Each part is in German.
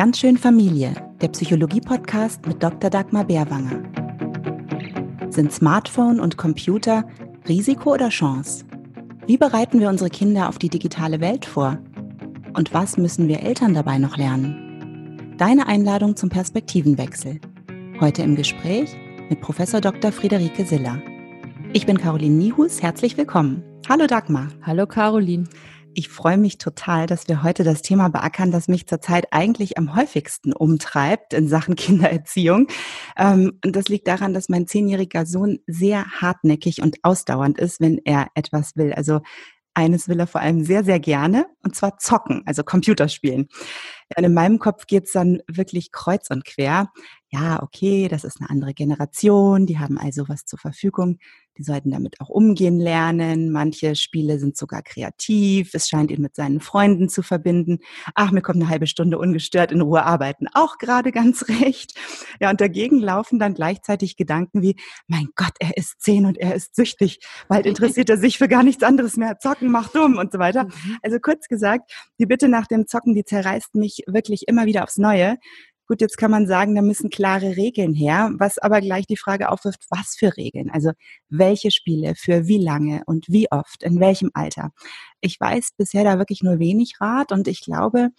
Ganz schön Familie, der Psychologie-Podcast mit Dr. Dagmar Bärwanger. Sind Smartphone und Computer Risiko oder Chance? Wie bereiten wir unsere Kinder auf die digitale Welt vor? Und was müssen wir Eltern dabei noch lernen? Deine Einladung zum Perspektivenwechsel. Heute im Gespräch mit Professor Dr. Friederike Siller. Ich bin Caroline Niehus, herzlich willkommen. Hallo Dagmar. Hallo Caroline. Ich freue mich total, dass wir heute das Thema beackern, das mich zurzeit eigentlich am häufigsten umtreibt in Sachen Kindererziehung. Ähm, und das liegt daran, dass mein zehnjähriger Sohn sehr hartnäckig und ausdauernd ist, wenn er etwas will. Also eines will er vor allem sehr, sehr gerne, und zwar zocken, also Computerspielen. Und in meinem Kopf geht's dann wirklich kreuz und quer. Ja, okay, das ist eine andere Generation, die haben also was zur Verfügung. Die sollten damit auch umgehen lernen. Manche Spiele sind sogar kreativ. Es scheint ihn mit seinen Freunden zu verbinden. Ach, mir kommt eine halbe Stunde ungestört in Ruhe arbeiten. Auch gerade ganz recht. Ja, und dagegen laufen dann gleichzeitig Gedanken wie, mein Gott, er ist zehn und er ist süchtig. Bald interessiert er sich für gar nichts anderes mehr. Zocken macht dumm und so weiter. Mhm. Also kurz gesagt, die Bitte nach dem Zocken, die zerreißt mich wirklich immer wieder aufs Neue. Gut, jetzt kann man sagen, da müssen klare Regeln her, was aber gleich die Frage aufwirft, was für Regeln? Also welche Spiele, für wie lange und wie oft, in welchem Alter? Ich weiß bisher da wirklich nur wenig Rat und ich glaube,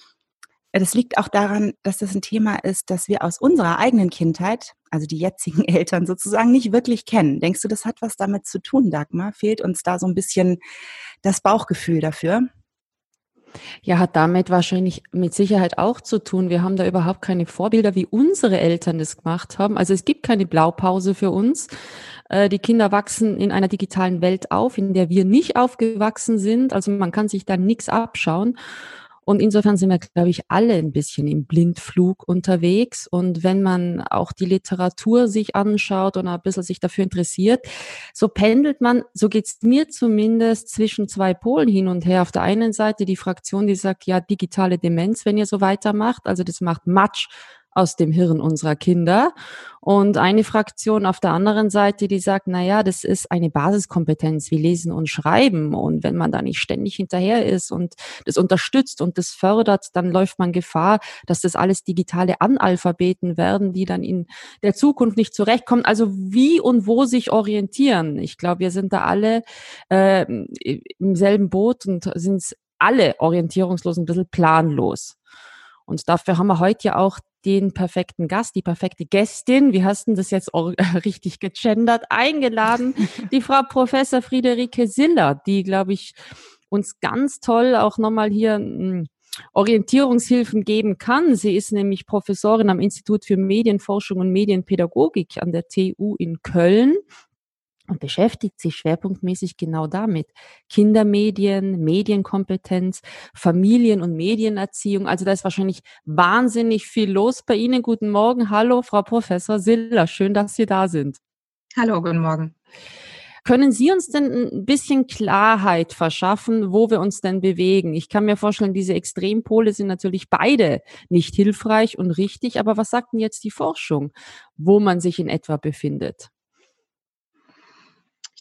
das liegt auch daran, dass das ein Thema ist, das wir aus unserer eigenen Kindheit, also die jetzigen Eltern sozusagen, nicht wirklich kennen. Denkst du, das hat was damit zu tun, Dagmar? Fehlt uns da so ein bisschen das Bauchgefühl dafür? Ja, hat damit wahrscheinlich mit Sicherheit auch zu tun. Wir haben da überhaupt keine Vorbilder, wie unsere Eltern das gemacht haben. Also es gibt keine Blaupause für uns. Äh, die Kinder wachsen in einer digitalen Welt auf, in der wir nicht aufgewachsen sind. Also man kann sich da nichts abschauen. Und insofern sind wir, glaube ich, alle ein bisschen im Blindflug unterwegs. Und wenn man auch die Literatur sich anschaut und ein bisschen sich dafür interessiert, so pendelt man, so geht's mir zumindest, zwischen zwei Polen hin und her. Auf der einen Seite die Fraktion, die sagt, ja, digitale Demenz, wenn ihr so weitermacht. Also das macht Matsch aus dem Hirn unserer Kinder. Und eine Fraktion auf der anderen Seite, die sagt, na ja, das ist eine Basiskompetenz wie Lesen und Schreiben. Und wenn man da nicht ständig hinterher ist und das unterstützt und das fördert, dann läuft man Gefahr, dass das alles digitale Analphabeten werden, die dann in der Zukunft nicht zurechtkommen. Also wie und wo sich orientieren. Ich glaube, wir sind da alle äh, im selben Boot und sind alle orientierungslos ein bisschen planlos. Und dafür haben wir heute ja auch den perfekten Gast, die perfekte Gästin, wie hast du das jetzt richtig gegendert, eingeladen, die Frau Professor Friederike Siller, die, glaube ich, uns ganz toll auch nochmal hier hm, Orientierungshilfen geben kann. Sie ist nämlich Professorin am Institut für Medienforschung und Medienpädagogik an der TU in Köln und beschäftigt sich schwerpunktmäßig genau damit. Kindermedien, Medienkompetenz, Familien- und Medienerziehung. Also da ist wahrscheinlich wahnsinnig viel los bei Ihnen. Guten Morgen. Hallo, Frau Professor Siller. Schön, dass Sie da sind. Hallo, guten Morgen. Können Sie uns denn ein bisschen Klarheit verschaffen, wo wir uns denn bewegen? Ich kann mir vorstellen, diese Extrempole sind natürlich beide nicht hilfreich und richtig, aber was sagt denn jetzt die Forschung, wo man sich in etwa befindet?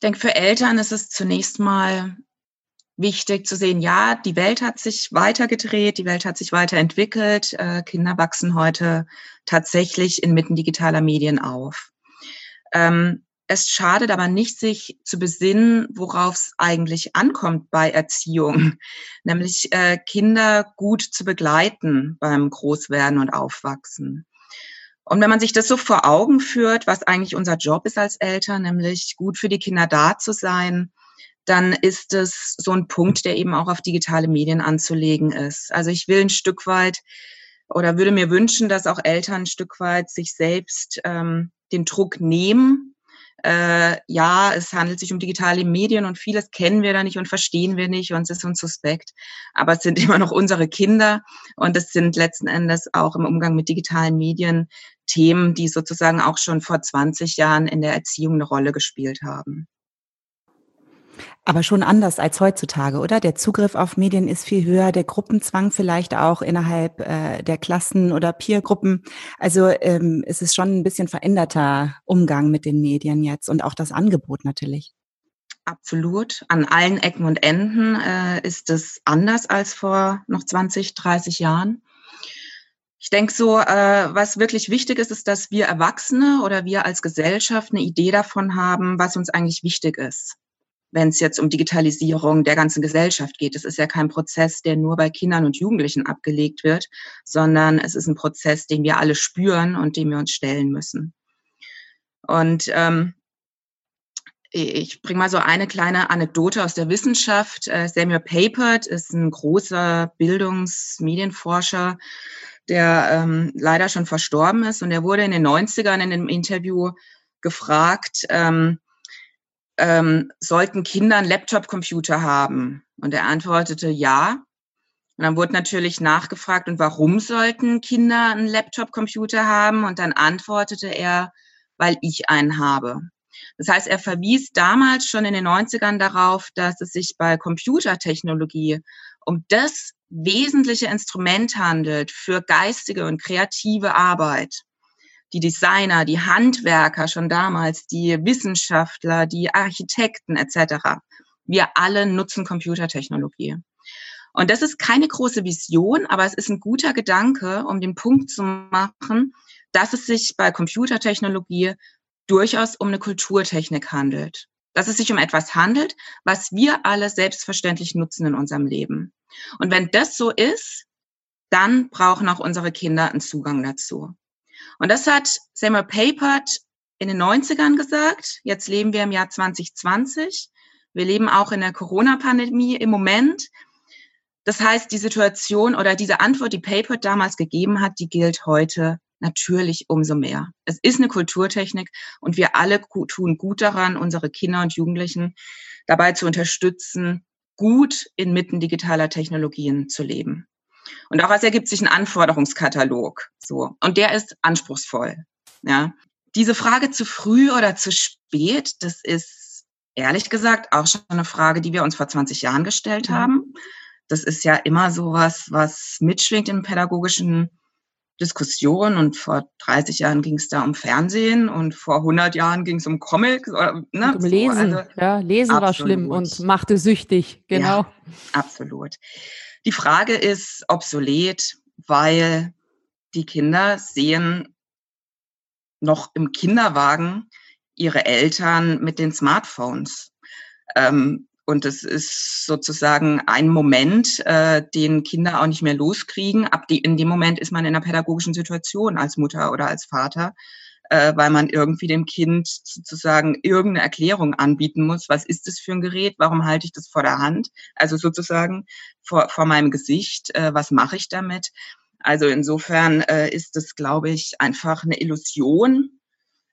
Ich denke, für Eltern ist es zunächst mal wichtig zu sehen, ja, die Welt hat sich weitergedreht, die Welt hat sich weiterentwickelt. Äh, Kinder wachsen heute tatsächlich inmitten digitaler Medien auf. Ähm, es schadet aber nicht, sich zu besinnen, worauf es eigentlich ankommt bei Erziehung, nämlich äh, Kinder gut zu begleiten beim Großwerden und Aufwachsen. Und wenn man sich das so vor Augen führt, was eigentlich unser Job ist als Eltern, nämlich gut für die Kinder da zu sein, dann ist es so ein Punkt, der eben auch auf digitale Medien anzulegen ist. Also ich will ein Stück weit oder würde mir wünschen, dass auch Eltern ein Stück weit sich selbst ähm, den Druck nehmen, äh, ja, es handelt sich um digitale Medien und vieles kennen wir da nicht und verstehen wir nicht und es ist uns suspekt. Aber es sind immer noch unsere Kinder und es sind letzten Endes auch im Umgang mit digitalen Medien Themen, die sozusagen auch schon vor 20 Jahren in der Erziehung eine Rolle gespielt haben. Aber schon anders als heutzutage, oder? Der Zugriff auf Medien ist viel höher, der Gruppenzwang vielleicht auch innerhalb äh, der Klassen oder Peergruppen. Also ähm, es ist schon ein bisschen veränderter Umgang mit den Medien jetzt und auch das Angebot natürlich. Absolut. An allen Ecken und Enden äh, ist es anders als vor noch 20, 30 Jahren. Ich denke so, äh, was wirklich wichtig ist, ist, dass wir Erwachsene oder wir als Gesellschaft eine Idee davon haben, was uns eigentlich wichtig ist. Wenn es jetzt um Digitalisierung der ganzen Gesellschaft geht. Es ist ja kein Prozess, der nur bei Kindern und Jugendlichen abgelegt wird, sondern es ist ein Prozess, den wir alle spüren und dem wir uns stellen müssen. Und ähm, ich bringe mal so eine kleine Anekdote aus der Wissenschaft. Äh, Samuel Papert ist ein großer Bildungsmedienforscher, der ähm, leider schon verstorben ist. Und er wurde in den 90ern in einem Interview gefragt, ähm, ähm, sollten Kinder einen Laptop-Computer haben? Und er antwortete ja. Und dann wurde natürlich nachgefragt, und warum sollten Kinder einen Laptop-Computer haben? Und dann antwortete er, weil ich einen habe. Das heißt, er verwies damals schon in den 90ern darauf, dass es sich bei Computertechnologie um das wesentliche Instrument handelt für geistige und kreative Arbeit. Die Designer, die Handwerker schon damals, die Wissenschaftler, die Architekten etc. Wir alle nutzen Computertechnologie. Und das ist keine große Vision, aber es ist ein guter Gedanke, um den Punkt zu machen, dass es sich bei Computertechnologie durchaus um eine Kulturtechnik handelt. Dass es sich um etwas handelt, was wir alle selbstverständlich nutzen in unserem Leben. Und wenn das so ist, dann brauchen auch unsere Kinder einen Zugang dazu. Und das hat Samuel Papert in den 90ern gesagt. Jetzt leben wir im Jahr 2020. Wir leben auch in der Corona-Pandemie im Moment. Das heißt, die Situation oder diese Antwort, die Papert damals gegeben hat, die gilt heute natürlich umso mehr. Es ist eine Kulturtechnik und wir alle tun gut daran, unsere Kinder und Jugendlichen dabei zu unterstützen, gut inmitten digitaler Technologien zu leben. Und daraus ergibt sich ein Anforderungskatalog. So. Und der ist anspruchsvoll. Ja. Diese Frage zu früh oder zu spät, das ist ehrlich gesagt auch schon eine Frage, die wir uns vor 20 Jahren gestellt mhm. haben. Das ist ja immer sowas, was mitschwingt im pädagogischen Diskussion und vor 30 Jahren ging es da um Fernsehen und vor 100 Jahren ging es um Comics. Oder, ne? um Lesen, so, also, ja, Lesen absolut. war schlimm und machte süchtig, genau. Ja, absolut. Die Frage ist obsolet, weil die Kinder sehen noch im Kinderwagen ihre Eltern mit den Smartphones. Ähm, und es ist sozusagen ein Moment, äh, den Kinder auch nicht mehr loskriegen. Ab die, in dem Moment ist man in einer pädagogischen Situation als Mutter oder als Vater, äh, weil man irgendwie dem Kind sozusagen irgendeine Erklärung anbieten muss. Was ist das für ein Gerät? Warum halte ich das vor der Hand? Also sozusagen vor, vor meinem Gesicht. Äh, was mache ich damit? Also insofern äh, ist das, glaube ich, einfach eine Illusion,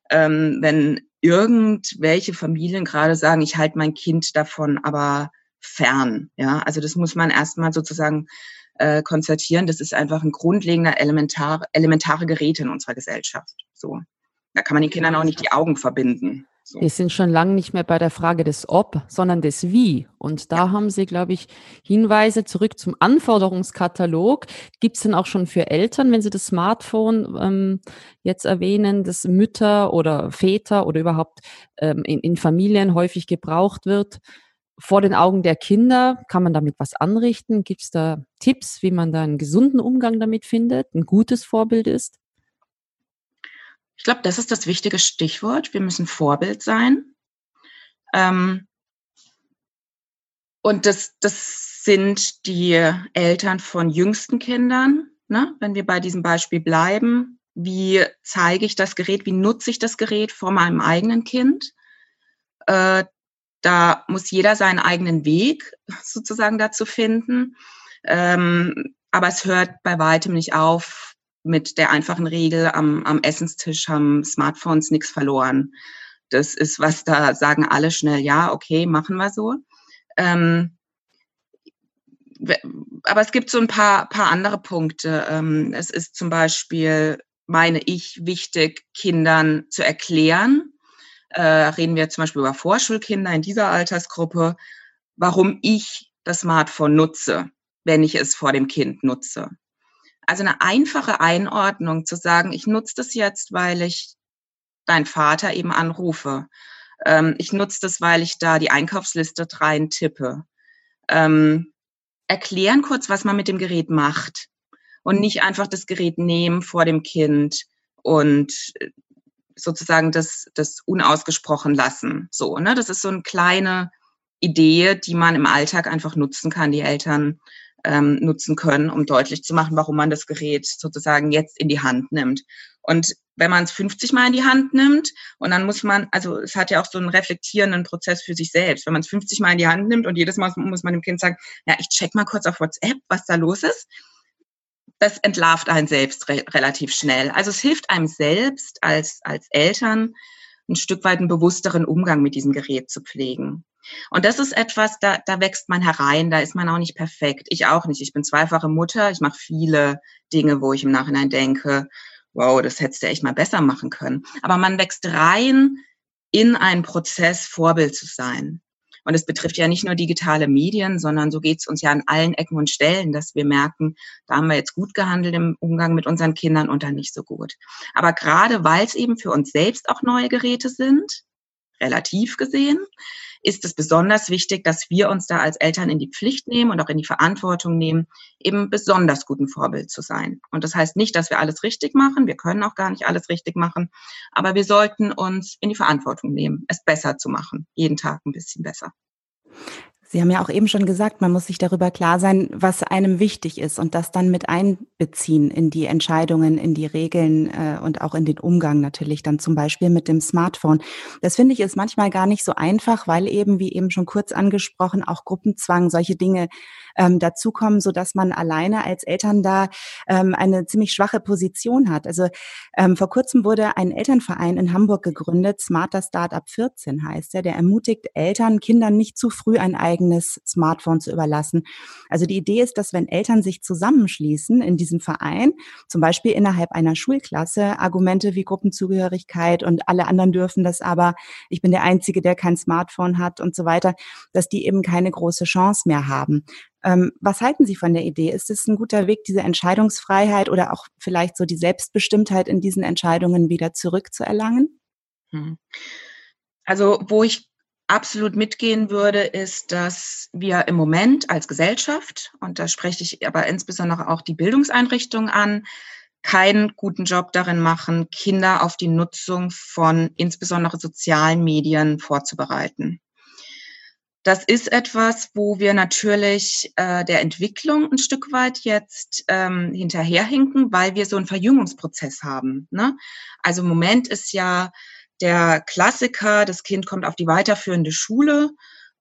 ähm, wenn irgendwelche Familien gerade sagen, ich halte mein Kind davon aber fern. Ja, also das muss man erstmal sozusagen äh, konstatieren. Das ist einfach ein grundlegender elementar, elementare Gerät in unserer Gesellschaft. So, da kann man den Kindern auch nicht die Augen verbinden. So. Wir sind schon lange nicht mehr bei der Frage des Ob, sondern des Wie. Und da ja. haben Sie, glaube ich, Hinweise zurück zum Anforderungskatalog. Gibt es denn auch schon für Eltern, wenn Sie das Smartphone ähm, jetzt erwähnen, dass Mütter oder Väter oder überhaupt ähm, in, in Familien häufig gebraucht wird? Vor den Augen der Kinder kann man damit was anrichten? Gibt es da Tipps, wie man da einen gesunden Umgang damit findet, ein gutes Vorbild ist? Ich glaube, das ist das wichtige Stichwort. Wir müssen Vorbild sein. Ähm, und das, das sind die Eltern von jüngsten Kindern. Ne? Wenn wir bei diesem Beispiel bleiben, wie zeige ich das Gerät, wie nutze ich das Gerät vor meinem eigenen Kind? Äh, da muss jeder seinen eigenen Weg sozusagen dazu finden. Ähm, aber es hört bei weitem nicht auf, mit der einfachen Regel, am, am Essenstisch haben Smartphones nichts verloren. Das ist was, da sagen alle schnell, ja, okay, machen wir so. Ähm, aber es gibt so ein paar, paar andere Punkte. Ähm, es ist zum Beispiel, meine ich, wichtig, Kindern zu erklären. Äh, reden wir zum Beispiel über Vorschulkinder in dieser Altersgruppe, warum ich das Smartphone nutze, wenn ich es vor dem Kind nutze. Also eine einfache Einordnung zu sagen, ich nutze das jetzt, weil ich deinen Vater eben anrufe. Ähm, ich nutze das, weil ich da die Einkaufsliste rein tippe. Ähm, erklären kurz, was man mit dem Gerät macht. und nicht einfach das Gerät nehmen vor dem Kind und äh, sozusagen das, das unausgesprochen lassen. So, ne? Das ist so eine kleine Idee, die man im Alltag einfach nutzen kann, die Eltern ähm, nutzen können, um deutlich zu machen, warum man das Gerät sozusagen jetzt in die Hand nimmt. Und wenn man es 50 Mal in die Hand nimmt und dann muss man, also es hat ja auch so einen reflektierenden Prozess für sich selbst. Wenn man es 50 Mal in die Hand nimmt und jedes Mal muss man dem Kind sagen, ja, ich check mal kurz auf WhatsApp, was da los ist. Das entlarvt einen selbst re relativ schnell. Also es hilft einem selbst als, als Eltern, ein Stück weit einen bewussteren Umgang mit diesem Gerät zu pflegen. Und das ist etwas, da, da wächst man herein, da ist man auch nicht perfekt. Ich auch nicht. Ich bin zweifache Mutter, ich mache viele Dinge, wo ich im Nachhinein denke, wow, das hättest du echt mal besser machen können. Aber man wächst rein in einen Prozess, Vorbild zu sein. Und es betrifft ja nicht nur digitale Medien, sondern so geht es uns ja an allen Ecken und Stellen, dass wir merken, da haben wir jetzt gut gehandelt im Umgang mit unseren Kindern und dann nicht so gut. Aber gerade weil es eben für uns selbst auch neue Geräte sind, relativ gesehen, ist es besonders wichtig, dass wir uns da als Eltern in die Pflicht nehmen und auch in die Verantwortung nehmen, eben besonders guten Vorbild zu sein. Und das heißt nicht, dass wir alles richtig machen. Wir können auch gar nicht alles richtig machen. Aber wir sollten uns in die Verantwortung nehmen, es besser zu machen. Jeden Tag ein bisschen besser. Sie haben ja auch eben schon gesagt, man muss sich darüber klar sein, was einem wichtig ist und das dann mit einbeziehen in die Entscheidungen, in die Regeln äh, und auch in den Umgang natürlich dann zum Beispiel mit dem Smartphone. Das finde ich ist manchmal gar nicht so einfach, weil eben, wie eben schon kurz angesprochen, auch Gruppenzwang, solche Dinge ähm, dazukommen, so dass man alleine als Eltern da ähm, eine ziemlich schwache Position hat. Also ähm, vor kurzem wurde ein Elternverein in Hamburg gegründet, Smarter Startup 14 heißt er, der ermutigt Eltern, Kindern nicht zu früh ein eigenes Smartphone zu überlassen. Also die Idee ist, dass wenn Eltern sich zusammenschließen in diesem Verein, zum Beispiel innerhalb einer Schulklasse, Argumente wie Gruppenzugehörigkeit und alle anderen dürfen das aber, ich bin der Einzige, der kein Smartphone hat und so weiter, dass die eben keine große Chance mehr haben. Ähm, was halten Sie von der Idee? Ist es ein guter Weg, diese Entscheidungsfreiheit oder auch vielleicht so die Selbstbestimmtheit in diesen Entscheidungen wieder zurückzuerlangen? Hm. Also, wo ich absolut mitgehen würde, ist, dass wir im Moment als Gesellschaft, und da spreche ich aber insbesondere auch die Bildungseinrichtungen an, keinen guten Job darin machen, Kinder auf die Nutzung von insbesondere sozialen Medien vorzubereiten. Das ist etwas, wo wir natürlich äh, der Entwicklung ein Stück weit jetzt ähm, hinterherhinken, weil wir so einen Verjüngungsprozess haben. Ne? Also im Moment ist ja der Klassiker, das Kind kommt auf die weiterführende Schule,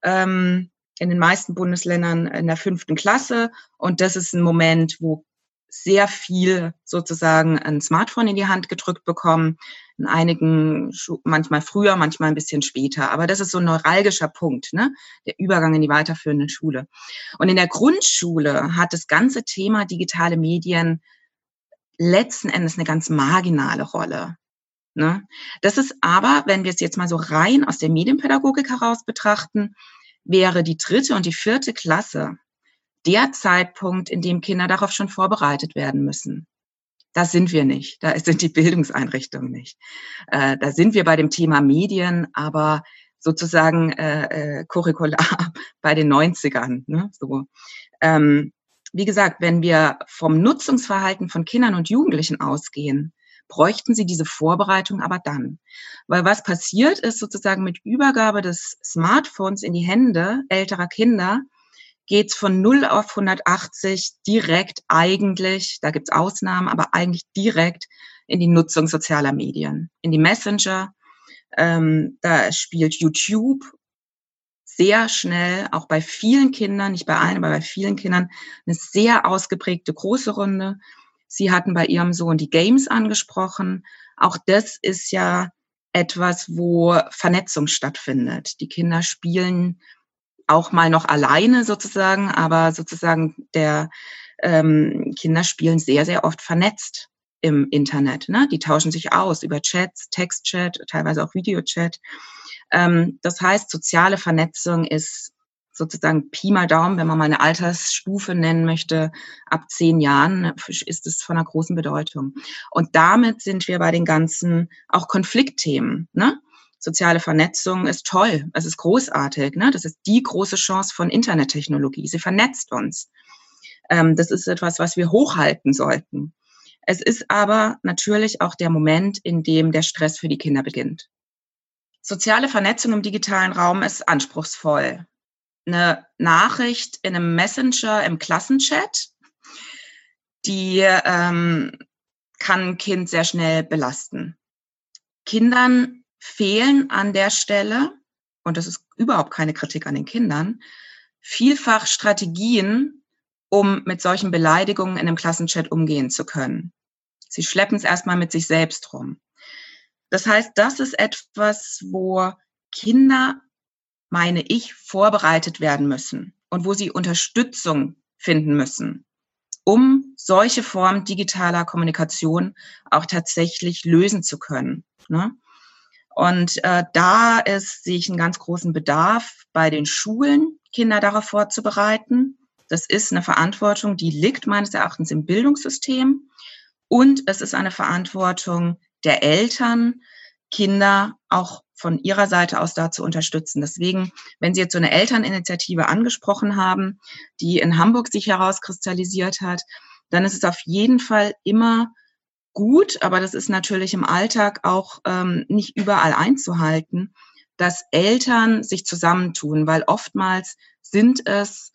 ähm, in den meisten Bundesländern in der fünften Klasse. Und das ist ein Moment, wo sehr viel sozusagen ein Smartphone in die Hand gedrückt bekommen. In einigen, manchmal früher, manchmal ein bisschen später. Aber das ist so ein neuralgischer Punkt, ne? der Übergang in die weiterführende Schule. Und in der Grundschule hat das ganze Thema digitale Medien letzten Endes eine ganz marginale Rolle. Ne? Das ist aber, wenn wir es jetzt mal so rein aus der Medienpädagogik heraus betrachten, wäre die dritte und die vierte Klasse der Zeitpunkt, in dem Kinder darauf schon vorbereitet werden müssen. Da sind wir nicht. Da sind die Bildungseinrichtungen nicht. Äh, da sind wir bei dem Thema Medien, aber sozusagen äh, äh, curricular bei den 90ern. Ne? So. Ähm, wie gesagt, wenn wir vom Nutzungsverhalten von Kindern und Jugendlichen ausgehen, bräuchten sie diese Vorbereitung aber dann. Weil was passiert ist sozusagen mit Übergabe des Smartphones in die Hände älterer Kinder, geht's von 0 auf 180 direkt eigentlich, da gibt's Ausnahmen, aber eigentlich direkt in die Nutzung sozialer Medien, in die Messenger. Ähm, da spielt YouTube sehr schnell, auch bei vielen Kindern, nicht bei allen, aber bei vielen Kindern, eine sehr ausgeprägte große Runde. Sie hatten bei Ihrem Sohn die Games angesprochen. Auch das ist ja etwas, wo Vernetzung stattfindet. Die Kinder spielen auch mal noch alleine sozusagen, aber sozusagen der ähm, Kinder spielen sehr, sehr oft vernetzt im Internet. Ne? Die tauschen sich aus über Chats, Textchat, teilweise auch Videochat. Ähm, das heißt, soziale Vernetzung ist sozusagen Pi mal Daumen, wenn man mal eine Altersstufe nennen möchte, ab zehn Jahren ist es von einer großen Bedeutung. Und damit sind wir bei den ganzen auch Konfliktthemen. Ne? Soziale Vernetzung ist toll, es ist großartig. Ne? Das ist die große Chance von Internettechnologie. Sie vernetzt uns. Ähm, das ist etwas, was wir hochhalten sollten. Es ist aber natürlich auch der Moment, in dem der Stress für die Kinder beginnt. Soziale Vernetzung im digitalen Raum ist anspruchsvoll. Eine Nachricht in einem Messenger im Klassenchat, die ähm, kann ein Kind sehr schnell belasten. Kindern fehlen an der Stelle, und das ist überhaupt keine Kritik an den Kindern, vielfach Strategien, um mit solchen Beleidigungen in einem Klassenchat umgehen zu können. Sie schleppen es erstmal mit sich selbst rum. Das heißt, das ist etwas, wo Kinder, meine ich, vorbereitet werden müssen und wo sie Unterstützung finden müssen, um solche Formen digitaler Kommunikation auch tatsächlich lösen zu können. Ne? Und äh, da ist, sehe ich einen ganz großen Bedarf bei den Schulen, Kinder darauf vorzubereiten. Das ist eine Verantwortung, die liegt meines Erachtens im Bildungssystem. Und es ist eine Verantwortung der Eltern, Kinder auch von ihrer Seite aus da zu unterstützen. Deswegen, wenn Sie jetzt so eine Elterninitiative angesprochen haben, die in Hamburg sich herauskristallisiert hat, dann ist es auf jeden Fall immer gut, aber das ist natürlich im Alltag auch ähm, nicht überall einzuhalten, dass Eltern sich zusammentun, weil oftmals sind es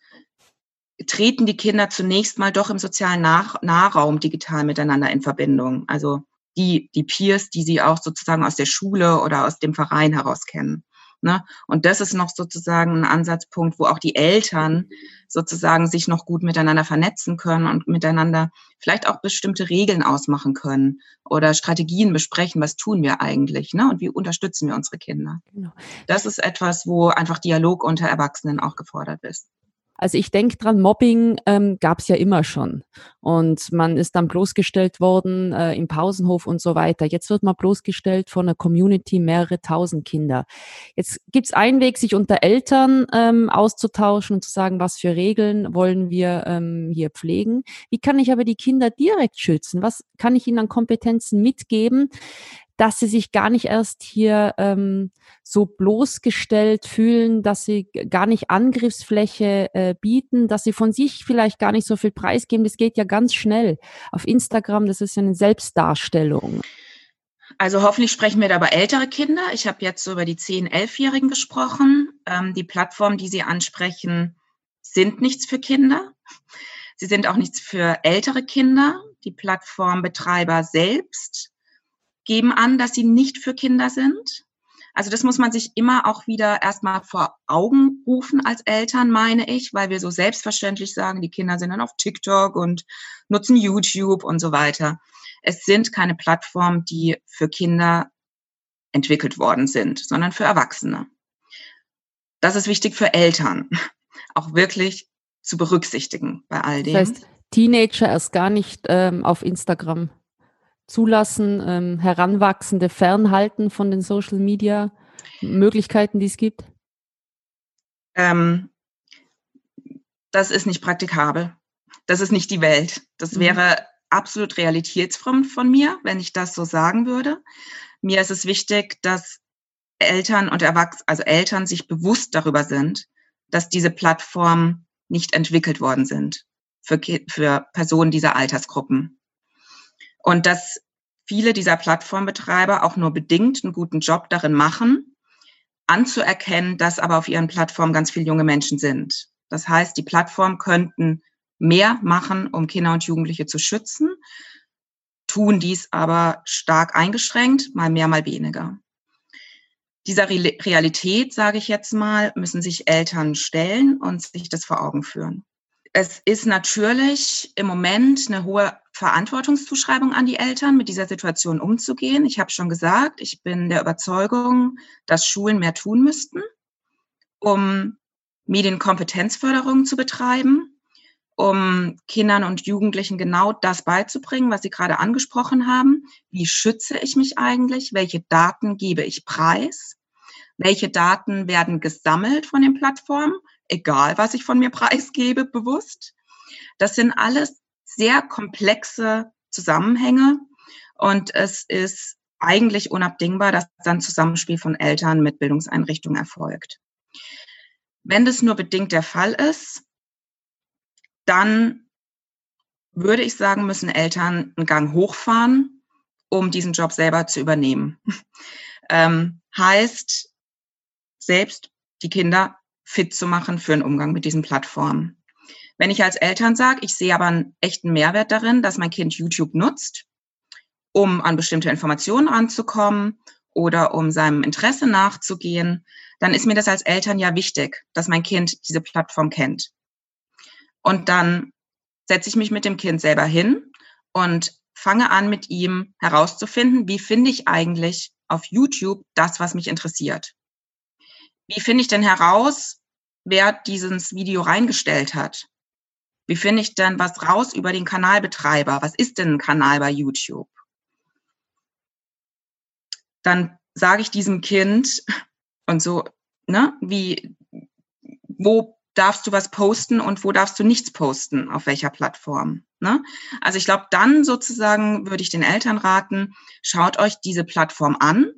treten die Kinder zunächst mal doch im sozialen Nah Nahraum digital miteinander in Verbindung. Also die, die Peers, die sie auch sozusagen aus der Schule oder aus dem Verein heraus kennen. Ne? Und das ist noch sozusagen ein Ansatzpunkt, wo auch die Eltern sozusagen sich noch gut miteinander vernetzen können und miteinander vielleicht auch bestimmte Regeln ausmachen können oder Strategien besprechen, was tun wir eigentlich ne? und wie unterstützen wir unsere Kinder. Genau. Das ist etwas, wo einfach Dialog unter Erwachsenen auch gefordert ist. Also ich denke dran, Mobbing ähm, gab es ja immer schon. Und man ist dann bloßgestellt worden äh, im Pausenhof und so weiter. Jetzt wird man bloßgestellt von einer Community, mehrere tausend Kinder. Jetzt gibt es einen Weg, sich unter Eltern ähm, auszutauschen und zu sagen, was für Regeln wollen wir ähm, hier pflegen. Wie kann ich aber die Kinder direkt schützen? Was kann ich ihnen an Kompetenzen mitgeben, dass sie sich gar nicht erst hier ähm, so bloßgestellt fühlen, dass sie gar nicht Angriffsfläche äh, bieten, dass sie von sich vielleicht gar nicht so viel preisgeben. Das geht ja ganz schnell. Auf Instagram, das ist ja eine Selbstdarstellung. Also hoffentlich sprechen wir da über ältere Kinder. Ich habe jetzt so über die 10-, 11-Jährigen gesprochen. Ähm, die Plattformen, die Sie ansprechen, sind nichts für Kinder. Sie sind auch nichts für ältere Kinder. Die Plattformbetreiber selbst geben an, dass sie nicht für Kinder sind. Also das muss man sich immer auch wieder erstmal vor Augen rufen als Eltern, meine ich, weil wir so selbstverständlich sagen, die Kinder sind dann auf TikTok und nutzen YouTube und so weiter. Es sind keine Plattformen, die für Kinder entwickelt worden sind, sondern für Erwachsene. Das ist wichtig für Eltern, auch wirklich zu berücksichtigen bei all dem. Das heißt, Teenager erst gar nicht ähm, auf Instagram zulassen, ähm, Heranwachsende fernhalten von den Social Media Möglichkeiten, die es gibt? Ähm, das ist nicht praktikabel. Das ist nicht die Welt. Das mhm. wäre absolut realitätsfremd von mir, wenn ich das so sagen würde. Mir ist es wichtig, dass Eltern und Erwachsene, also Eltern sich bewusst darüber sind, dass diese Plattformen nicht entwickelt worden sind für, für Personen dieser Altersgruppen. Und dass viele dieser Plattformbetreiber auch nur bedingt einen guten Job darin machen, anzuerkennen, dass aber auf ihren Plattformen ganz viele junge Menschen sind. Das heißt, die Plattformen könnten mehr machen, um Kinder und Jugendliche zu schützen, tun dies aber stark eingeschränkt, mal mehr, mal weniger. Dieser Realität, sage ich jetzt mal, müssen sich Eltern stellen und sich das vor Augen führen. Es ist natürlich im Moment eine hohe Verantwortungszuschreibung an die Eltern, mit dieser Situation umzugehen. Ich habe schon gesagt, ich bin der Überzeugung, dass Schulen mehr tun müssten, um Medienkompetenzförderung zu betreiben, um Kindern und Jugendlichen genau das beizubringen, was Sie gerade angesprochen haben. Wie schütze ich mich eigentlich? Welche Daten gebe ich preis? Welche Daten werden gesammelt von den Plattformen? Egal was ich von mir preisgebe, bewusst. Das sind alles sehr komplexe Zusammenhänge und es ist eigentlich unabdingbar, dass dann Zusammenspiel von Eltern mit Bildungseinrichtungen erfolgt. Wenn das nur bedingt der Fall ist, dann würde ich sagen, müssen Eltern einen Gang hochfahren, um diesen Job selber zu übernehmen. ähm, heißt, selbst die Kinder fit zu machen für einen Umgang mit diesen Plattformen. Wenn ich als Eltern sage, ich sehe aber einen echten Mehrwert darin, dass mein Kind YouTube nutzt, um an bestimmte Informationen ranzukommen oder um seinem Interesse nachzugehen, dann ist mir das als Eltern ja wichtig, dass mein Kind diese Plattform kennt. Und dann setze ich mich mit dem Kind selber hin und fange an, mit ihm herauszufinden, wie finde ich eigentlich auf YouTube das, was mich interessiert. Wie finde ich denn heraus, wer dieses Video reingestellt hat? Wie finde ich denn was raus über den Kanalbetreiber? Was ist denn ein Kanal bei YouTube? Dann sage ich diesem Kind und so, ne, wie, wo darfst du was posten und wo darfst du nichts posten, auf welcher Plattform. Ne? Also ich glaube, dann sozusagen würde ich den Eltern raten, schaut euch diese Plattform an,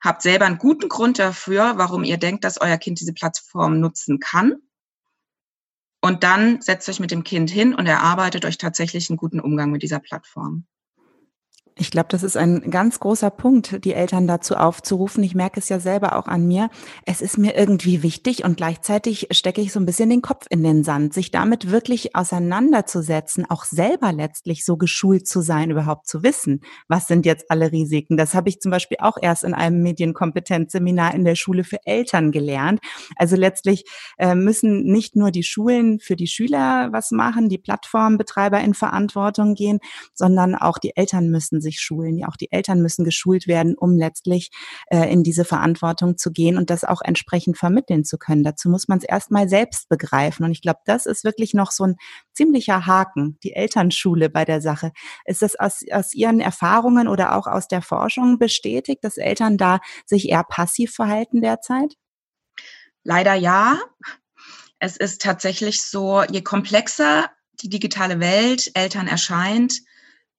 habt selber einen guten Grund dafür, warum ihr denkt, dass euer Kind diese Plattform nutzen kann. Und dann setzt euch mit dem Kind hin und erarbeitet euch tatsächlich einen guten Umgang mit dieser Plattform. Ich glaube, das ist ein ganz großer Punkt, die Eltern dazu aufzurufen. Ich merke es ja selber auch an mir. Es ist mir irgendwie wichtig und gleichzeitig stecke ich so ein bisschen den Kopf in den Sand, sich damit wirklich auseinanderzusetzen, auch selber letztlich so geschult zu sein, überhaupt zu wissen, was sind jetzt alle Risiken. Das habe ich zum Beispiel auch erst in einem Medienkompetenzseminar in der Schule für Eltern gelernt. Also letztlich äh, müssen nicht nur die Schulen für die Schüler was machen, die Plattformbetreiber in Verantwortung gehen, sondern auch die Eltern müssen sich schulen. Ja, auch die Eltern müssen geschult werden, um letztlich äh, in diese Verantwortung zu gehen und das auch entsprechend vermitteln zu können. Dazu muss man es erstmal selbst begreifen. Und ich glaube, das ist wirklich noch so ein ziemlicher Haken, die Elternschule bei der Sache. Ist das aus, aus Ihren Erfahrungen oder auch aus der Forschung bestätigt, dass Eltern da sich eher passiv verhalten derzeit? Leider ja. Es ist tatsächlich so, je komplexer die digitale Welt Eltern erscheint,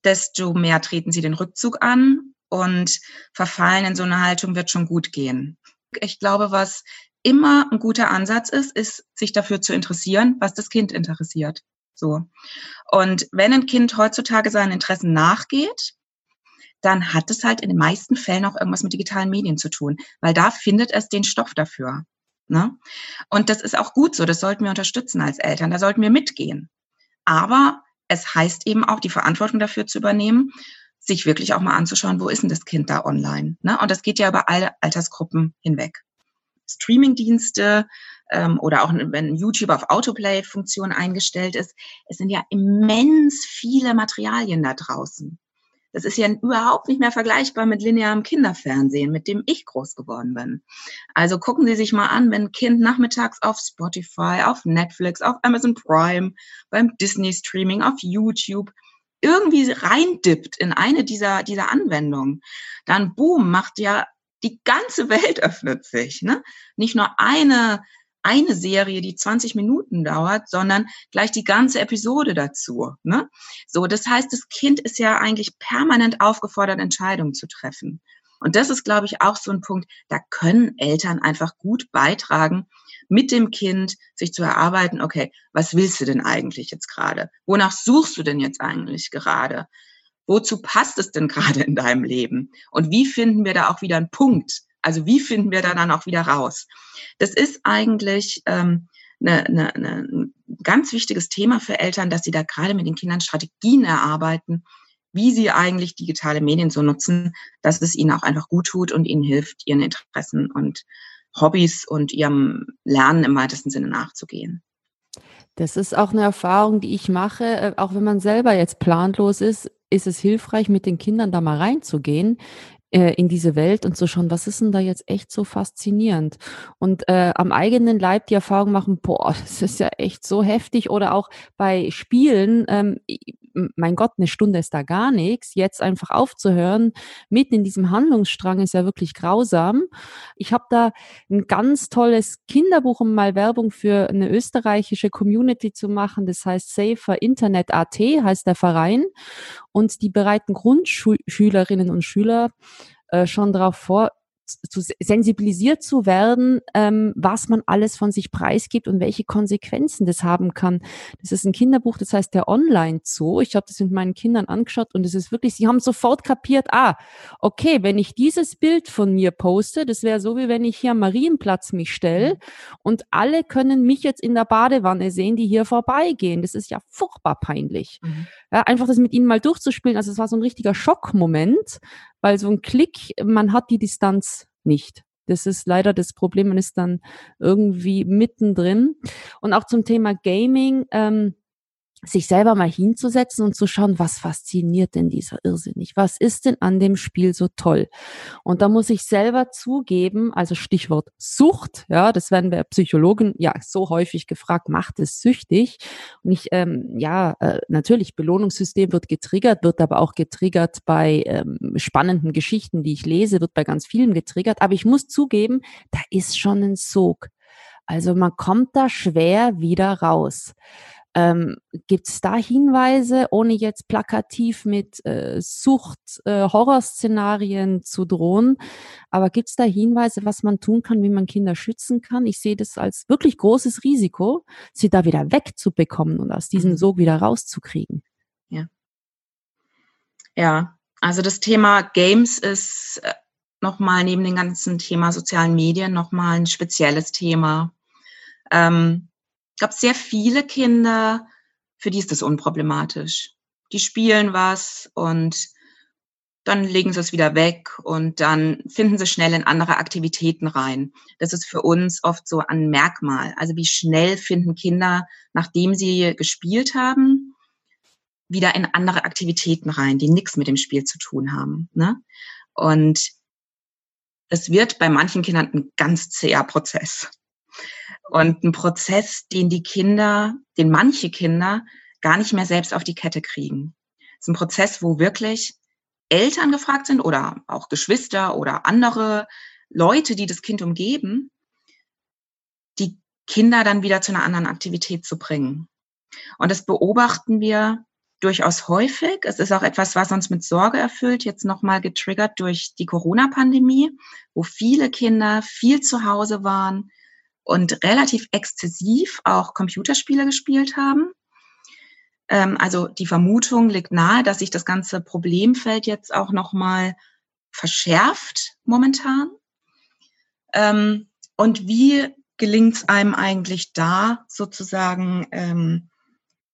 desto mehr treten sie den Rückzug an und verfallen in so eine Haltung wird schon gut gehen. Ich glaube, was immer ein guter Ansatz ist, ist, sich dafür zu interessieren, was das Kind interessiert. So. Und wenn ein Kind heutzutage seinen Interessen nachgeht, dann hat es halt in den meisten Fällen auch irgendwas mit digitalen Medien zu tun, weil da findet es den Stoff dafür. Ne? Und das ist auch gut so, das sollten wir unterstützen als Eltern, da sollten wir mitgehen. Aber es heißt eben auch, die Verantwortung dafür zu übernehmen, sich wirklich auch mal anzuschauen, wo ist denn das Kind da online? Ne? Und das geht ja über alle Altersgruppen hinweg. Streamingdienste ähm, oder auch wenn YouTube auf Autoplay-Funktion eingestellt ist, es sind ja immens viele Materialien da draußen. Das ist ja überhaupt nicht mehr vergleichbar mit linearem Kinderfernsehen, mit dem ich groß geworden bin. Also gucken Sie sich mal an, wenn ein Kind nachmittags auf Spotify, auf Netflix, auf Amazon Prime, beim Disney Streaming, auf YouTube irgendwie reindippt in eine dieser, dieser Anwendungen, dann boom, macht ja die ganze Welt öffnet sich. Ne? Nicht nur eine eine Serie, die 20 Minuten dauert, sondern gleich die ganze Episode dazu. Ne? So, das heißt, das Kind ist ja eigentlich permanent aufgefordert, Entscheidungen zu treffen. Und das ist, glaube ich, auch so ein Punkt, da können Eltern einfach gut beitragen, mit dem Kind sich zu erarbeiten, okay, was willst du denn eigentlich jetzt gerade? Wonach suchst du denn jetzt eigentlich gerade? Wozu passt es denn gerade in deinem Leben? Und wie finden wir da auch wieder einen Punkt, also wie finden wir da dann auch wieder raus? Das ist eigentlich ähm, eine, eine, eine, ein ganz wichtiges Thema für Eltern, dass sie da gerade mit den Kindern Strategien erarbeiten, wie sie eigentlich digitale Medien so nutzen, dass es ihnen auch einfach gut tut und ihnen hilft, ihren Interessen und Hobbys und ihrem Lernen im weitesten Sinne nachzugehen. Das ist auch eine Erfahrung, die ich mache, äh, auch wenn man selber jetzt planlos ist, ist es hilfreich, mit den Kindern da mal reinzugehen äh, in diese Welt und zu schauen, was ist denn da jetzt echt so faszinierend? Und äh, am eigenen Leib die Erfahrung machen, boah, das ist ja echt so heftig. Oder auch bei Spielen, ähm, mein Gott, eine Stunde ist da gar nichts. Jetzt einfach aufzuhören, mitten in diesem Handlungsstrang ist ja wirklich grausam. Ich habe da ein ganz tolles Kinderbuch, um mal Werbung für eine österreichische Community zu machen. Das heißt Safer Internet AT, heißt der Verein. Und die bereiten Grundschülerinnen und Schüler äh, schon darauf vor, zu sensibilisiert zu werden, ähm, was man alles von sich preisgibt und welche Konsequenzen das haben kann. Das ist ein Kinderbuch, das heißt der Online-Zoo. Ich habe das mit meinen Kindern angeschaut und es ist wirklich, sie haben sofort kapiert, ah, okay, wenn ich dieses Bild von mir poste, das wäre so, wie wenn ich hier am Marienplatz mich stelle mhm. und alle können mich jetzt in der Badewanne sehen, die hier vorbeigehen. Das ist ja furchtbar peinlich. Mhm. Ja, einfach das mit ihnen mal durchzuspielen. Also es war so ein richtiger Schockmoment, weil so ein Klick, man hat die Distanz nicht. Das ist leider das Problem, man ist dann irgendwie mittendrin. Und auch zum Thema Gaming, ähm, sich selber mal hinzusetzen und zu schauen, was fasziniert denn dieser Irrsinnig? Was ist denn an dem Spiel so toll? Und da muss ich selber zugeben, also Stichwort Sucht, ja, das werden wir Psychologen ja so häufig gefragt, macht es süchtig? Und ich, ähm, ja, äh, natürlich, Belohnungssystem wird getriggert, wird aber auch getriggert bei ähm, spannenden Geschichten, die ich lese, wird bei ganz vielen getriggert. Aber ich muss zugeben, da ist schon ein Sog. Also man kommt da schwer wieder raus. Ähm, Gibt es da Hinweise, ohne jetzt plakativ mit äh, Sucht, äh, zu drohen, aber gibt es da Hinweise, was man tun kann, wie man Kinder schützen kann? Ich sehe das als wirklich großes Risiko, sie da wieder wegzubekommen und aus diesem mhm. Sog wieder rauszukriegen. Ja. Ja, also das Thema Games ist äh, nochmal neben dem ganzen Thema sozialen Medien nochmal ein spezielles Thema. Ähm, glaube, sehr viele Kinder, für die ist das unproblematisch. Die spielen was und dann legen sie es wieder weg und dann finden sie schnell in andere Aktivitäten rein. Das ist für uns oft so ein Merkmal. Also wie schnell finden Kinder, nachdem sie gespielt haben, wieder in andere Aktivitäten rein, die nichts mit dem Spiel zu tun haben. Ne? Und es wird bei manchen Kindern ein ganz zäher Prozess. Und ein Prozess, den die Kinder, den manche Kinder gar nicht mehr selbst auf die Kette kriegen. Es ist ein Prozess, wo wirklich Eltern gefragt sind oder auch Geschwister oder andere Leute, die das Kind umgeben, die Kinder dann wieder zu einer anderen Aktivität zu bringen. Und das beobachten wir durchaus häufig. Es ist auch etwas, was uns mit Sorge erfüllt, jetzt nochmal getriggert durch die Corona-Pandemie, wo viele Kinder viel zu Hause waren, und relativ exzessiv auch Computerspiele gespielt haben. Ähm, also die Vermutung liegt nahe, dass sich das ganze Problemfeld jetzt auch nochmal verschärft momentan. Ähm, und wie gelingt es einem eigentlich da sozusagen ähm,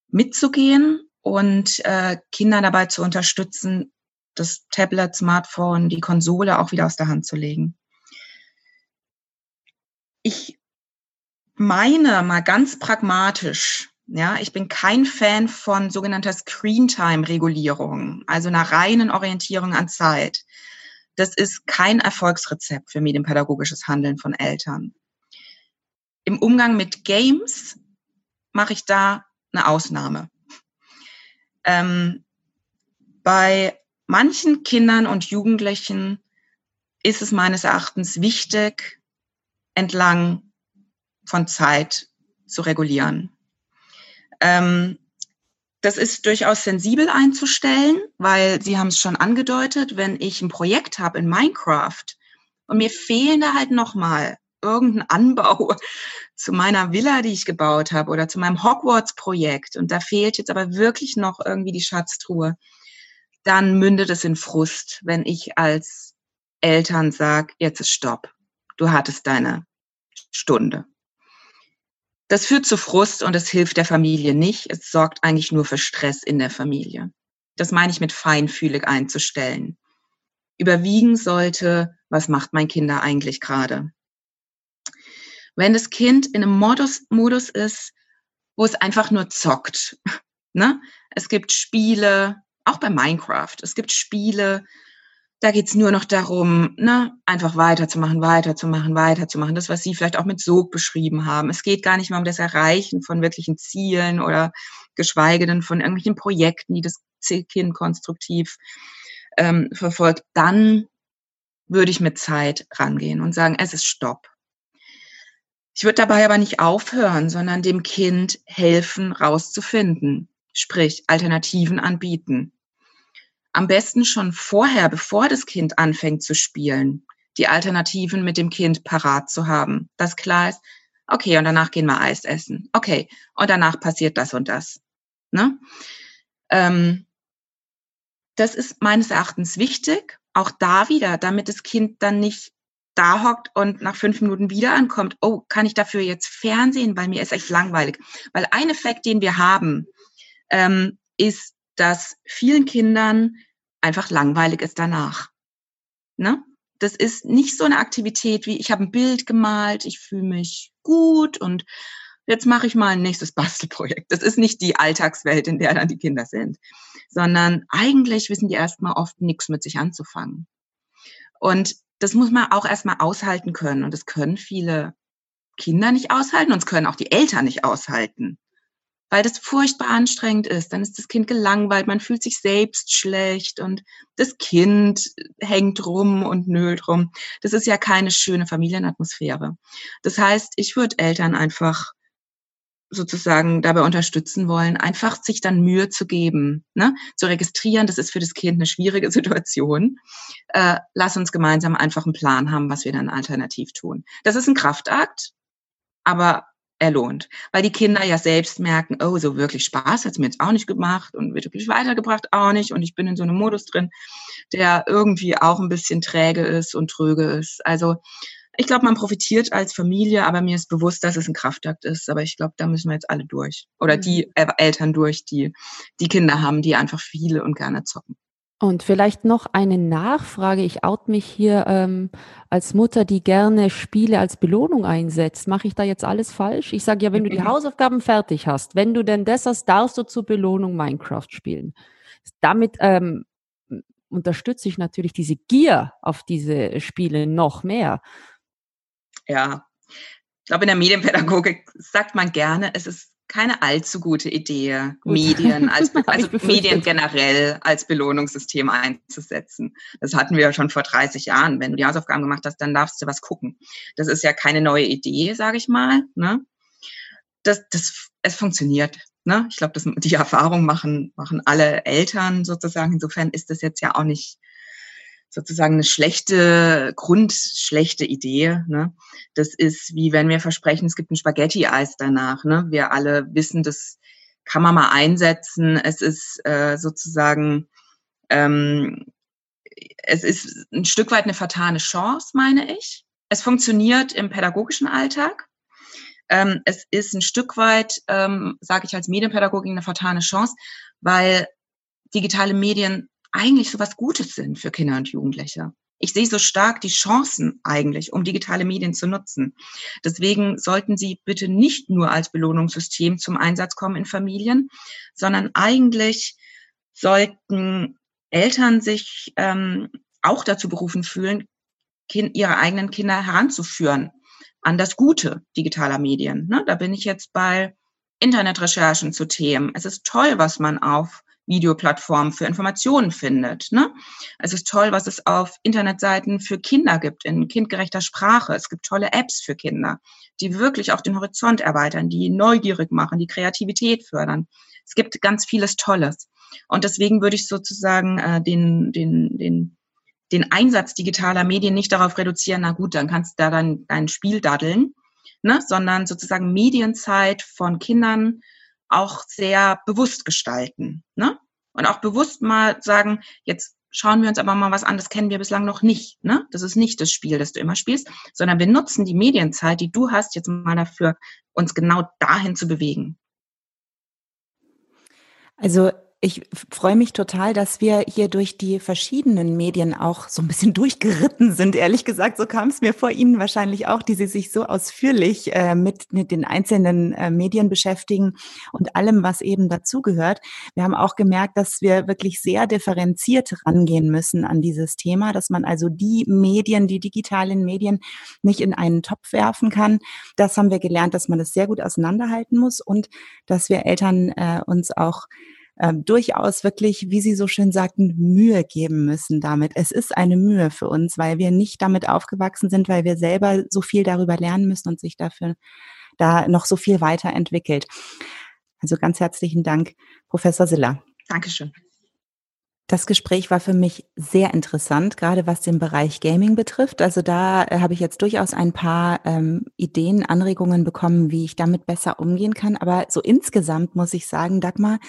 mitzugehen und äh, Kinder dabei zu unterstützen, das Tablet, Smartphone, die Konsole auch wieder aus der Hand zu legen? Ich meine mal ganz pragmatisch, ja, ich bin kein Fan von sogenannter Screentime-Regulierung, also einer reinen Orientierung an Zeit. Das ist kein Erfolgsrezept für medienpädagogisches Handeln von Eltern. Im Umgang mit Games mache ich da eine Ausnahme. Ähm, bei manchen Kindern und Jugendlichen ist es meines Erachtens wichtig, entlang von Zeit zu regulieren. Ähm, das ist durchaus sensibel einzustellen, weil Sie haben es schon angedeutet, wenn ich ein Projekt habe in Minecraft und mir fehlen da halt nochmal irgendein Anbau zu meiner Villa, die ich gebaut habe oder zu meinem Hogwarts-Projekt und da fehlt jetzt aber wirklich noch irgendwie die Schatztruhe, dann mündet es in Frust, wenn ich als Eltern sage, jetzt ist Stopp. Du hattest deine Stunde. Das führt zu Frust und es hilft der Familie nicht. Es sorgt eigentlich nur für Stress in der Familie. Das meine ich mit feinfühlig einzustellen. Überwiegen sollte, was macht mein Kinder eigentlich gerade? Wenn das Kind in einem Modus, Modus ist, wo es einfach nur zockt, ne? Es gibt Spiele, auch bei Minecraft, es gibt Spiele, da geht's nur noch darum, ne, einfach weiterzumachen, weiterzumachen, weiterzumachen. Das, was Sie vielleicht auch mit Sog beschrieben haben. Es geht gar nicht mehr um das Erreichen von wirklichen Zielen oder geschweige denn von irgendwelchen Projekten, die das Kind konstruktiv ähm, verfolgt. Dann würde ich mit Zeit rangehen und sagen, es ist Stopp. Ich würde dabei aber nicht aufhören, sondern dem Kind helfen, rauszufinden, sprich Alternativen anbieten am besten schon vorher, bevor das Kind anfängt zu spielen, die Alternativen mit dem Kind parat zu haben. Das klar ist, okay, und danach gehen wir Eis essen. Okay, und danach passiert das und das. Ne? Ähm, das ist meines Erachtens wichtig, auch da wieder, damit das Kind dann nicht da hockt und nach fünf Minuten wieder ankommt, oh, kann ich dafür jetzt Fernsehen, weil mir ist echt langweilig. Weil ein Effekt, den wir haben, ähm, ist, dass vielen Kindern einfach langweilig ist danach. Ne? Das ist nicht so eine Aktivität wie, ich habe ein Bild gemalt, ich fühle mich gut und jetzt mache ich mal ein nächstes Bastelprojekt. Das ist nicht die Alltagswelt, in der dann die Kinder sind, sondern eigentlich wissen die erstmal oft nichts mit sich anzufangen. Und das muss man auch erstmal aushalten können. Und das können viele Kinder nicht aushalten und es können auch die Eltern nicht aushalten. Weil das furchtbar anstrengend ist. Dann ist das Kind gelangweilt, man fühlt sich selbst schlecht und das Kind hängt rum und nölt rum. Das ist ja keine schöne Familienatmosphäre. Das heißt, ich würde Eltern einfach sozusagen dabei unterstützen wollen, einfach sich dann Mühe zu geben, ne? zu registrieren, das ist für das Kind eine schwierige Situation. Äh, lass uns gemeinsam einfach einen Plan haben, was wir dann alternativ tun. Das ist ein Kraftakt, aber er lohnt, weil die Kinder ja selbst merken, oh, so wirklich Spaß hat's mir jetzt auch nicht gemacht und wirklich weitergebracht auch nicht und ich bin in so einem Modus drin, der irgendwie auch ein bisschen träge ist und tröge ist. Also ich glaube, man profitiert als Familie, aber mir ist bewusst, dass es ein Kraftakt ist. Aber ich glaube, da müssen wir jetzt alle durch. Oder die mhm. Eltern durch, die die Kinder haben, die einfach viele und gerne zocken. Und vielleicht noch eine Nachfrage. Ich out mich hier ähm, als Mutter, die gerne Spiele als Belohnung einsetzt. Mache ich da jetzt alles falsch? Ich sage ja, wenn du die Hausaufgaben fertig hast, wenn du denn das hast, darfst du zur Belohnung Minecraft spielen. Damit ähm, unterstütze ich natürlich diese Gier auf diese Spiele noch mehr ja, ich glaube, in der Medienpädagogik sagt man gerne, es ist keine allzu gute Idee, Gut. Medien als also Medien generell als Belohnungssystem einzusetzen. Das hatten wir ja schon vor 30 Jahren. Wenn du die Hausaufgaben gemacht hast, dann darfst du was gucken. Das ist ja keine neue Idee, sage ich mal. Ne? Das, das, es funktioniert. Ne? Ich glaube, die Erfahrung machen, machen alle Eltern sozusagen. Insofern ist das jetzt ja auch nicht sozusagen eine schlechte, grundschlechte Idee. Ne? Das ist wie wenn wir versprechen, es gibt ein Spaghetti-Eis danach. Ne? Wir alle wissen, das kann man mal einsetzen. Es ist äh, sozusagen, ähm, es ist ein Stück weit eine vertane Chance, meine ich. Es funktioniert im pädagogischen Alltag. Ähm, es ist ein Stück weit, ähm, sage ich als Medienpädagogin, eine vertane Chance, weil digitale Medien eigentlich so was Gutes sind für Kinder und Jugendliche. Ich sehe so stark die Chancen eigentlich, um digitale Medien zu nutzen. Deswegen sollten sie bitte nicht nur als Belohnungssystem zum Einsatz kommen in Familien, sondern eigentlich sollten Eltern sich ähm, auch dazu berufen fühlen, kind, ihre eigenen Kinder heranzuführen an das Gute digitaler Medien. Ne? Da bin ich jetzt bei Internetrecherchen zu Themen. Es ist toll, was man auf Videoplattformen für Informationen findet. Ne? Es ist toll, was es auf Internetseiten für Kinder gibt, in kindgerechter Sprache. Es gibt tolle Apps für Kinder, die wirklich auch den Horizont erweitern, die neugierig machen, die Kreativität fördern. Es gibt ganz vieles Tolles. Und deswegen würde ich sozusagen äh, den, den, den, den Einsatz digitaler Medien nicht darauf reduzieren, na gut, dann kannst du da dein, dein Spiel daddeln, ne? sondern sozusagen Medienzeit von Kindern auch sehr bewusst gestalten. Ne? Und auch bewusst mal sagen, jetzt schauen wir uns aber mal was an, das kennen wir bislang noch nicht. Ne? Das ist nicht das Spiel, das du immer spielst, sondern wir nutzen die Medienzeit, die du hast, jetzt mal dafür, uns genau dahin zu bewegen. Also ich freue mich total, dass wir hier durch die verschiedenen Medien auch so ein bisschen durchgeritten sind. Ehrlich gesagt, so kam es mir vor Ihnen wahrscheinlich auch, die Sie sich so ausführlich äh, mit, mit den einzelnen äh, Medien beschäftigen und allem, was eben dazugehört. Wir haben auch gemerkt, dass wir wirklich sehr differenziert rangehen müssen an dieses Thema, dass man also die Medien, die digitalen Medien nicht in einen Topf werfen kann. Das haben wir gelernt, dass man das sehr gut auseinanderhalten muss und dass wir Eltern äh, uns auch äh, durchaus wirklich, wie Sie so schön sagten, Mühe geben müssen damit. Es ist eine Mühe für uns, weil wir nicht damit aufgewachsen sind, weil wir selber so viel darüber lernen müssen und sich dafür da noch so viel weiterentwickelt. Also ganz herzlichen Dank, Professor Siller. Dankeschön. Das Gespräch war für mich sehr interessant, gerade was den Bereich Gaming betrifft. Also da äh, habe ich jetzt durchaus ein paar ähm, Ideen, Anregungen bekommen, wie ich damit besser umgehen kann. Aber so insgesamt muss ich sagen, Dagmar,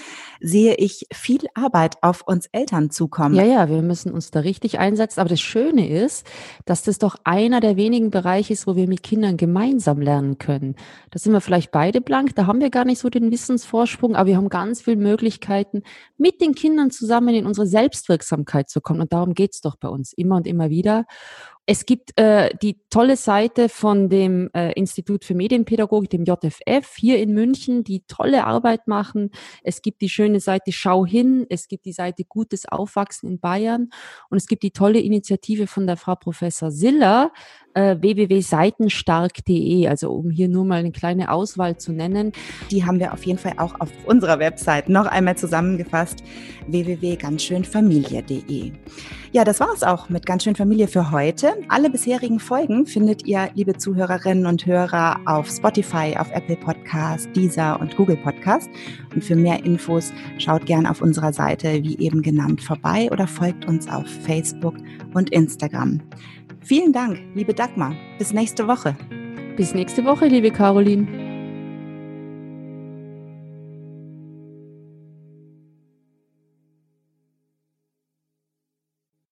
sehe ich viel Arbeit auf uns Eltern zukommen. Ja, ja, wir müssen uns da richtig einsetzen. Aber das Schöne ist, dass das doch einer der wenigen Bereiche ist, wo wir mit Kindern gemeinsam lernen können. Da sind wir vielleicht beide blank, da haben wir gar nicht so den Wissensvorsprung, aber wir haben ganz viele Möglichkeiten, mit den Kindern zusammen in unsere Selbstwirksamkeit zu kommen. Und darum geht's doch bei uns immer und immer wieder. Es gibt äh, die tolle Seite von dem äh, Institut für Medienpädagogik, dem JFF, hier in München, die tolle Arbeit machen. Es gibt die schöne Seite Schau hin, es gibt die Seite Gutes Aufwachsen in Bayern und es gibt die tolle Initiative von der Frau Professor Siller, äh, www.seitenstark.de, also um hier nur mal eine kleine Auswahl zu nennen. Die haben wir auf jeden Fall auch auf unserer Website noch einmal zusammengefasst, www.ganzschönfamilie.de. Ja, das war es auch mit Ganz schön Familie für heute. Alle bisherigen Folgen findet ihr, liebe Zuhörerinnen und Hörer, auf Spotify, auf Apple Podcast, Deezer und Google Podcast. Und für mehr Infos schaut gern auf unserer Seite, wie eben genannt, vorbei oder folgt uns auf Facebook und Instagram. Vielen Dank, liebe Dagmar. Bis nächste Woche. Bis nächste Woche, liebe Caroline.